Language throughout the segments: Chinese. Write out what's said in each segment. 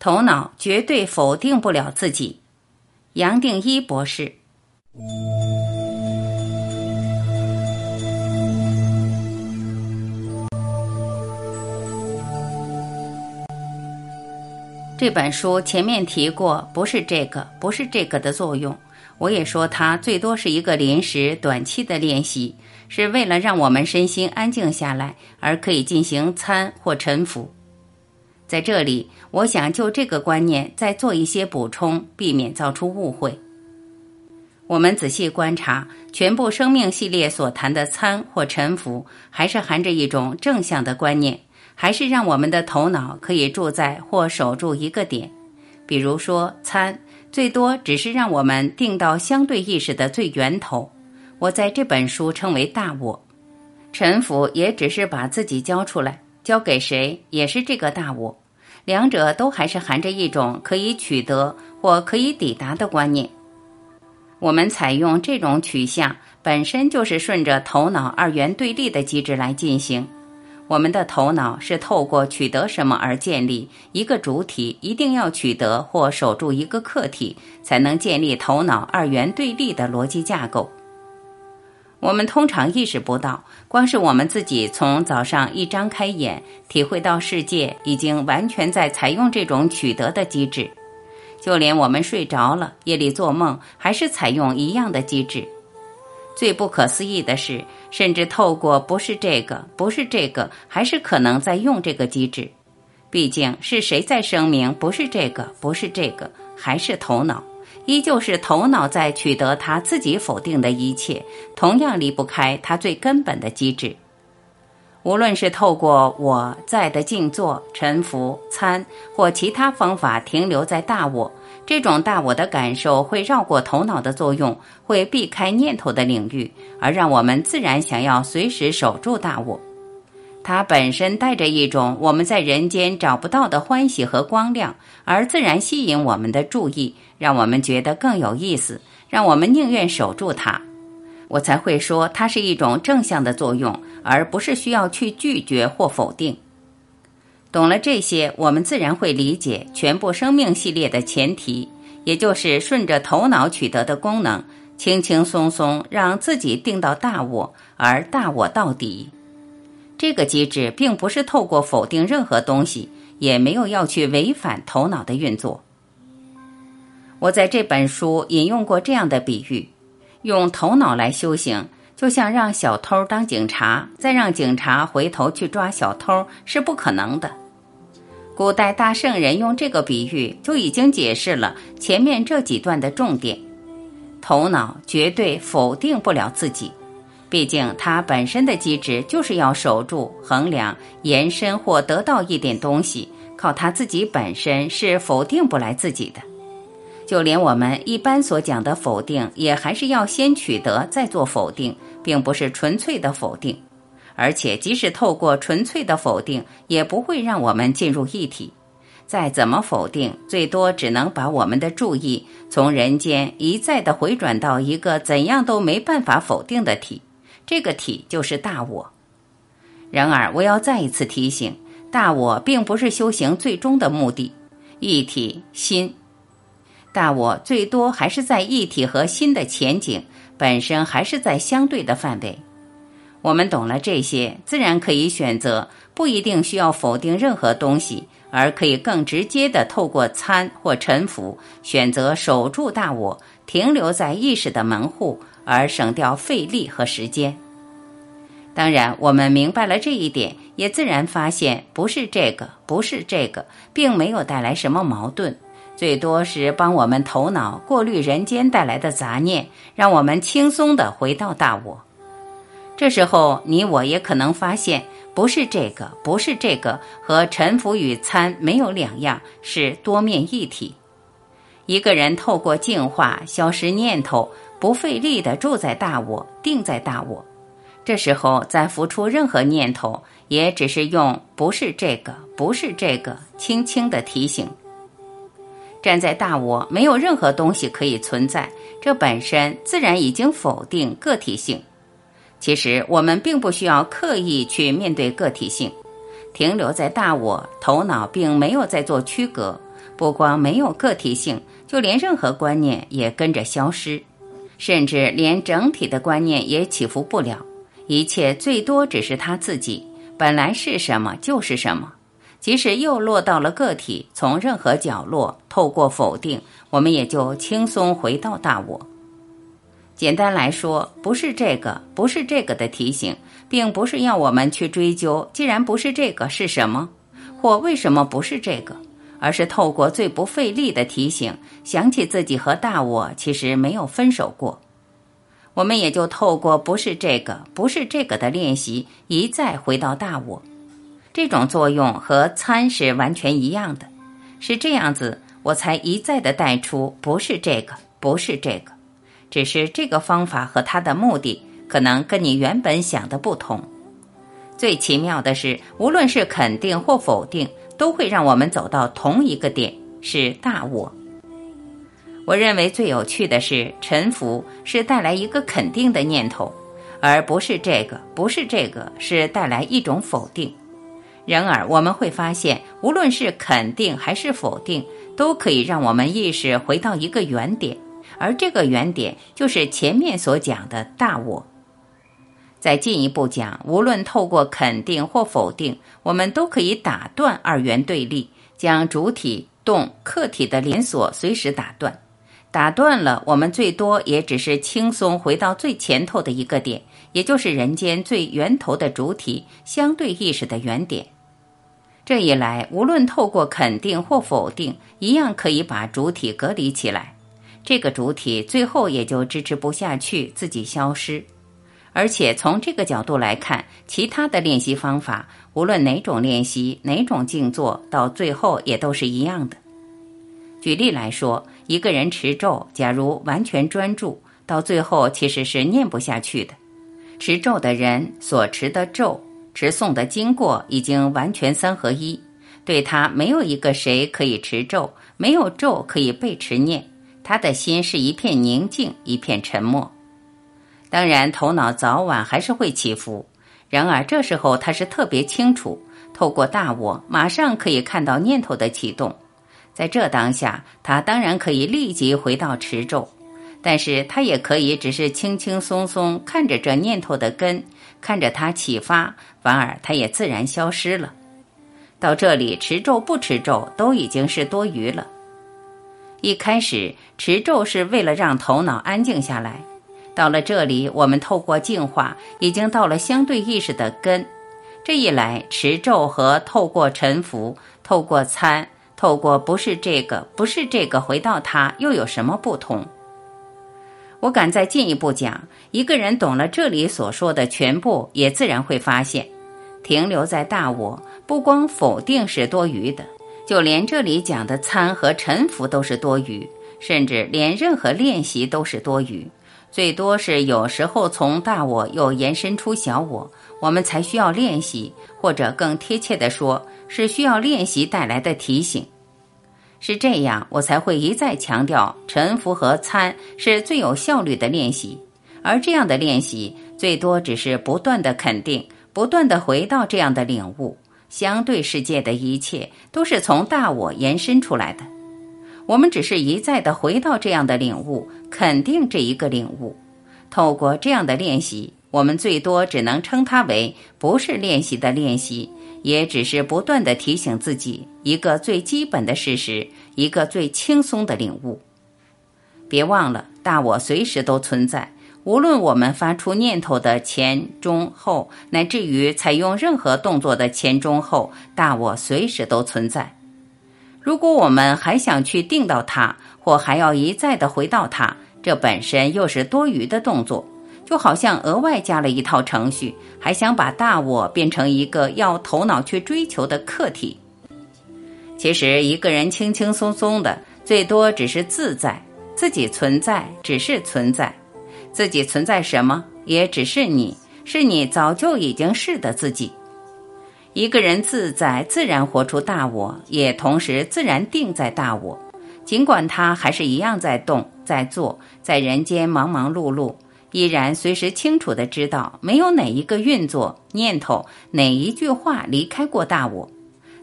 头脑绝对否定不了自己。杨定一博士。这本书前面提过，不是这个，不是这个的作用。我也说它最多是一个临时、短期的练习，是为了让我们身心安静下来，而可以进行参或沉浮。在这里，我想就这个观念再做一些补充，避免造出误会。我们仔细观察全部生命系列所谈的参或沉浮，还是含着一种正向的观念。还是让我们的头脑可以住在或守住一个点，比如说参，最多只是让我们定到相对意识的最源头。我在这本书称为大我，臣服也只是把自己交出来，交给谁也是这个大我。两者都还是含着一种可以取得或可以抵达的观念。我们采用这种取向，本身就是顺着头脑二元对立的机制来进行。我们的头脑是透过取得什么而建立一个主体，一定要取得或守住一个客体，才能建立头脑二元对立的逻辑架构。我们通常意识不到，光是我们自己从早上一张开眼，体会到世界已经完全在采用这种取得的机制，就连我们睡着了，夜里做梦，还是采用一样的机制。最不可思议的是，甚至透过不是这个，不是这个，还是可能在用这个机制。毕竟是谁在声明不是这个，不是这个，还是头脑，依旧是头脑在取得他自己否定的一切，同样离不开他最根本的机制。无论是透过我在的静坐、沉浮、参或其他方法，停留在大我。这种大我的感受会绕过头脑的作用，会避开念头的领域，而让我们自然想要随时守住大我。它本身带着一种我们在人间找不到的欢喜和光亮，而自然吸引我们的注意，让我们觉得更有意思，让我们宁愿守住它。我才会说它是一种正向的作用，而不是需要去拒绝或否定。懂了这些，我们自然会理解全部生命系列的前提，也就是顺着头脑取得的功能，轻轻松松让自己定到大我，而大我到底。这个机制并不是透过否定任何东西，也没有要去违反头脑的运作。我在这本书引用过这样的比喻：用头脑来修行。就像让小偷当警察，再让警察回头去抓小偷是不可能的。古代大圣人用这个比喻就已经解释了前面这几段的重点。头脑绝对否定不了自己，毕竟它本身的机制就是要守住、衡量、延伸或得到一点东西，靠它自己本身是否定不来自己的。就连我们一般所讲的否定，也还是要先取得再做否定。并不是纯粹的否定，而且即使透过纯粹的否定，也不会让我们进入一体。再怎么否定，最多只能把我们的注意从人间一再的回转到一个怎样都没办法否定的体，这个体就是大我。然而，我要再一次提醒，大我并不是修行最终的目的。一体心，大我最多还是在一体和心的前景。本身还是在相对的范围，我们懂了这些，自然可以选择不一定需要否定任何东西，而可以更直接的透过参或臣服，选择守住大我，停留在意识的门户，而省掉费力和时间。当然，我们明白了这一点，也自然发现不是这个，不是这个，并没有带来什么矛盾。最多是帮我们头脑过滤人间带来的杂念，让我们轻松的回到大我。这时候，你我也可能发现，不是这个，不是这个，和臣服与参没有两样，是多面一体。一个人透过净化、消失念头，不费力的住在大我，定在大我。这时候再浮出任何念头，也只是用“不是这个，不是这个”轻轻的提醒。站在大我，没有任何东西可以存在，这本身自然已经否定个体性。其实我们并不需要刻意去面对个体性，停留在大我，头脑并没有在做区隔。不光没有个体性，就连任何观念也跟着消失，甚至连整体的观念也起伏不了。一切最多只是他自己本来是什么就是什么。即使又落到了个体，从任何角落透过否定，我们也就轻松回到大我。简单来说，不是这个，不是这个的提醒，并不是要我们去追究，既然不是这个是什么，或为什么不是这个，而是透过最不费力的提醒，想起自己和大我其实没有分手过。我们也就透过不是这个，不是这个的练习，一再回到大我。这种作用和参是完全一样的，是这样子，我才一再的带出不是这个，不是这个，只是这个方法和它的目的可能跟你原本想的不同。最奇妙的是，无论是肯定或否定，都会让我们走到同一个点，是大我。我认为最有趣的是，臣服是带来一个肯定的念头，而不是这个，不是这个，是带来一种否定。然而，我们会发现，无论是肯定还是否定，都可以让我们意识回到一个原点，而这个原点就是前面所讲的大我。再进一步讲，无论透过肯定或否定，我们都可以打断二元对立，将主体动客体的连锁随时打断。打断了，我们最多也只是轻松回到最前头的一个点，也就是人间最源头的主体相对意识的原点。这一来，无论透过肯定或否定，一样可以把主体隔离起来。这个主体最后也就支持不下去，自己消失。而且从这个角度来看，其他的练习方法，无论哪种练习、哪种静坐，到最后也都是一样的。举例来说。一个人持咒，假如完全专注，到最后其实是念不下去的。持咒的人所持的咒、持诵的经过已经完全三合一，对他没有一个谁可以持咒，没有咒可以被持念，他的心是一片宁静，一片沉默。当然，头脑早晚还是会起伏，然而这时候他是特别清楚，透过大我，马上可以看到念头的启动。在这当下，他当然可以立即回到持咒，但是他也可以只是轻轻松松看着这念头的根，看着它启发，反而它也自然消失了。到这里，持咒不持咒都已经是多余了。一开始持咒是为了让头脑安静下来，到了这里，我们透过净化，已经到了相对意识的根。这一来，持咒和透过沉浮，透过参。透过不是这个，不是这个，回到它又有什么不同？我敢再进一步讲，一个人懂了这里所说的全部，也自然会发现，停留在大我，不光否定是多余的，就连这里讲的参和沉浮都是多余，甚至连任何练习都是多余，最多是有时候从大我又延伸出小我，我们才需要练习，或者更贴切的说。是需要练习带来的提醒，是这样，我才会一再强调沉浮和参是最有效率的练习。而这样的练习，最多只是不断的肯定，不断的回到这样的领悟。相对世界的一切都是从大我延伸出来的，我们只是一再的回到这样的领悟，肯定这一个领悟。透过这样的练习，我们最多只能称它为不是练习的练习。也只是不断的提醒自己一个最基本的事实，一个最轻松的领悟。别忘了，大我随时都存在，无论我们发出念头的前、中、后，乃至于采用任何动作的前、中、后，大我随时都存在。如果我们还想去定到它，或还要一再的回到它，这本身又是多余的动作。就好像额外加了一套程序，还想把大我变成一个要头脑去追求的客体。其实一个人轻轻松松的，最多只是自在，自己存在只是存在，自己存在什么也只是你，是你早就已经是的自己。一个人自在，自然活出大我，也同时自然定在大我。尽管他还是一样在动，在做，在人间忙忙碌碌。依然随时清楚的知道，没有哪一个运作念头，哪一句话离开过大我，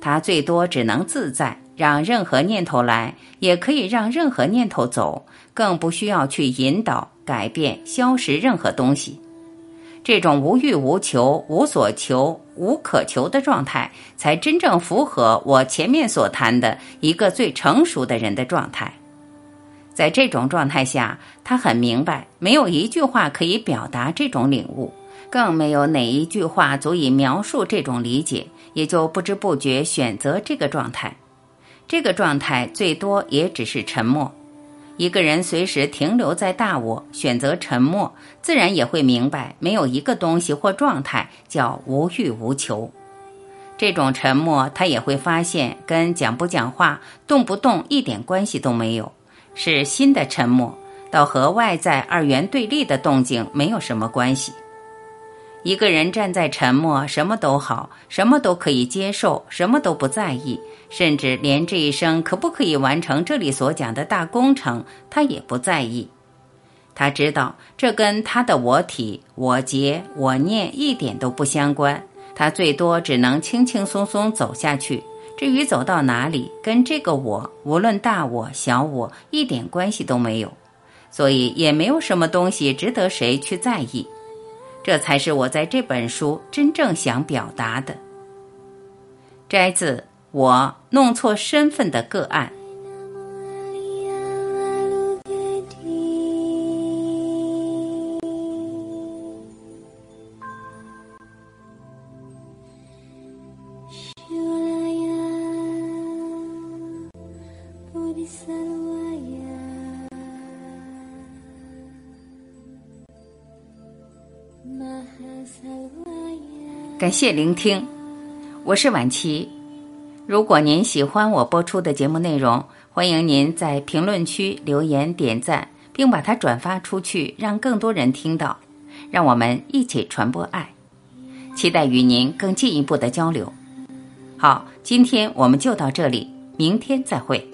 他最多只能自在，让任何念头来，也可以让任何念头走，更不需要去引导、改变、消失任何东西。这种无欲无求、无所求、无可求的状态，才真正符合我前面所谈的一个最成熟的人的状态。在这种状态下，他很明白，没有一句话可以表达这种领悟，更没有哪一句话足以描述这种理解，也就不知不觉选择这个状态。这个状态最多也只是沉默。一个人随时停留在大我，选择沉默，自然也会明白，没有一个东西或状态叫无欲无求。这种沉默，他也会发现，跟讲不讲话、动不动一点关系都没有。是心的沉默，倒和外在二元对立的动静没有什么关系。一个人站在沉默，什么都好，什么都可以接受，什么都不在意，甚至连这一生可不可以完成这里所讲的大工程，他也不在意。他知道这跟他的我体、我结、我念一点都不相关，他最多只能轻轻松松走下去。至于走到哪里，跟这个我，无论大我、小我，一点关系都没有，所以也没有什么东西值得谁去在意。这才是我在这本书真正想表达的。摘自《我弄错身份的个案》。感谢聆听，我是婉琪。如果您喜欢我播出的节目内容，欢迎您在评论区留言点赞，并把它转发出去，让更多人听到。让我们一起传播爱，期待与您更进一步的交流。好，今天我们就到这里，明天再会。